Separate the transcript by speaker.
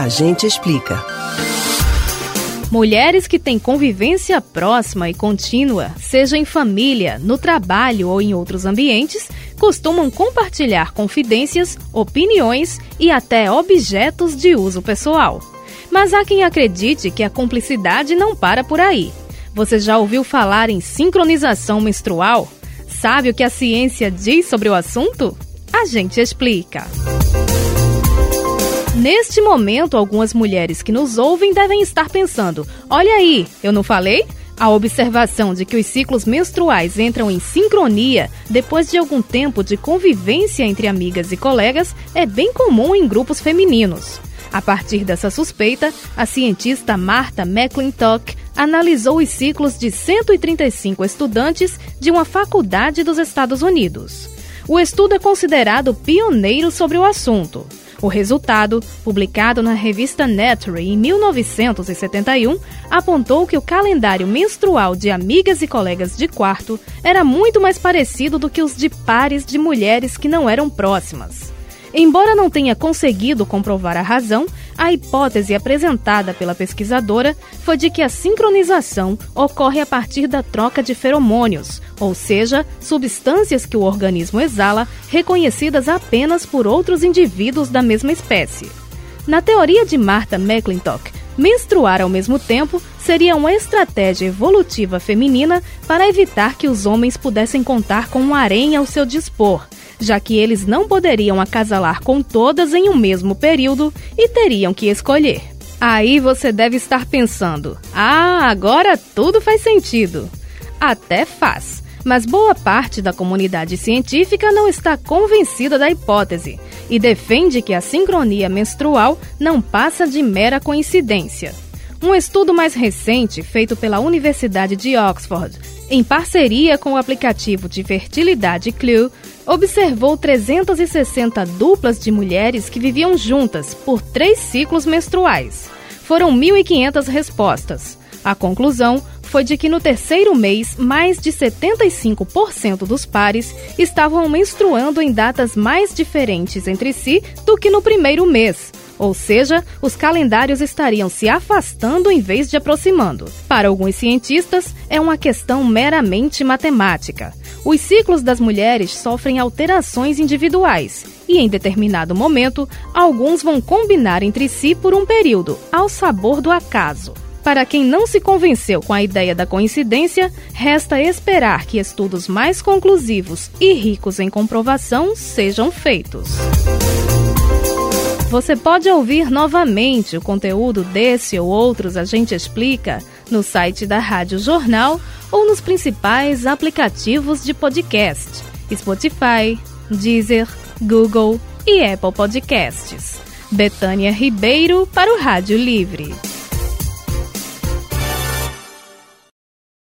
Speaker 1: A gente explica.
Speaker 2: Mulheres que têm convivência próxima e contínua, seja em família, no trabalho ou em outros ambientes, costumam compartilhar confidências, opiniões e até objetos de uso pessoal. Mas há quem acredite que a cumplicidade não para por aí. Você já ouviu falar em sincronização menstrual? Sabe o que a ciência diz sobre o assunto? A gente explica. Neste momento, algumas mulheres que nos ouvem devem estar pensando: olha aí, eu não falei? A observação de que os ciclos menstruais entram em sincronia depois de algum tempo de convivência entre amigas e colegas é bem comum em grupos femininos. A partir dessa suspeita, a cientista Martha McClintock analisou os ciclos de 135 estudantes de uma faculdade dos Estados Unidos. O estudo é considerado pioneiro sobre o assunto. O resultado, publicado na revista Nature em 1971, apontou que o calendário menstrual de amigas e colegas de quarto era muito mais parecido do que os de pares de mulheres que não eram próximas. Embora não tenha conseguido comprovar a razão, a hipótese apresentada pela pesquisadora foi de que a sincronização ocorre a partir da troca de feromônios, ou seja, substâncias que o organismo exala, reconhecidas apenas por outros indivíduos da mesma espécie. Na teoria de Martha McClintock, menstruar ao mesmo tempo seria uma estratégia evolutiva feminina para evitar que os homens pudessem contar com um harém ao seu dispor já que eles não poderiam acasalar com todas em um mesmo período e teriam que escolher. Aí você deve estar pensando: ah, agora tudo faz sentido. Até faz, mas boa parte da comunidade científica não está convencida da hipótese e defende que a sincronia menstrual não passa de mera coincidência. Um estudo mais recente, feito pela Universidade de Oxford, em parceria com o aplicativo de fertilidade Clue, observou 360 duplas de mulheres que viviam juntas por três ciclos menstruais. Foram 1.500 respostas. A conclusão foi de que no terceiro mês, mais de 75% dos pares estavam menstruando em datas mais diferentes entre si do que no primeiro mês, ou seja, os calendários estariam se afastando em vez de aproximando. Para alguns cientistas, é uma questão meramente matemática. Os ciclos das mulheres sofrem alterações individuais e, em determinado momento, alguns vão combinar entre si por um período, ao sabor do acaso. Para quem não se convenceu com a ideia da coincidência, resta esperar que estudos mais conclusivos e ricos em comprovação sejam feitos. Você pode ouvir novamente o conteúdo desse ou outros A Gente Explica no site da Rádio Jornal ou nos principais aplicativos de podcast: Spotify, Deezer, Google e Apple Podcasts. Betânia Ribeiro para o Rádio Livre.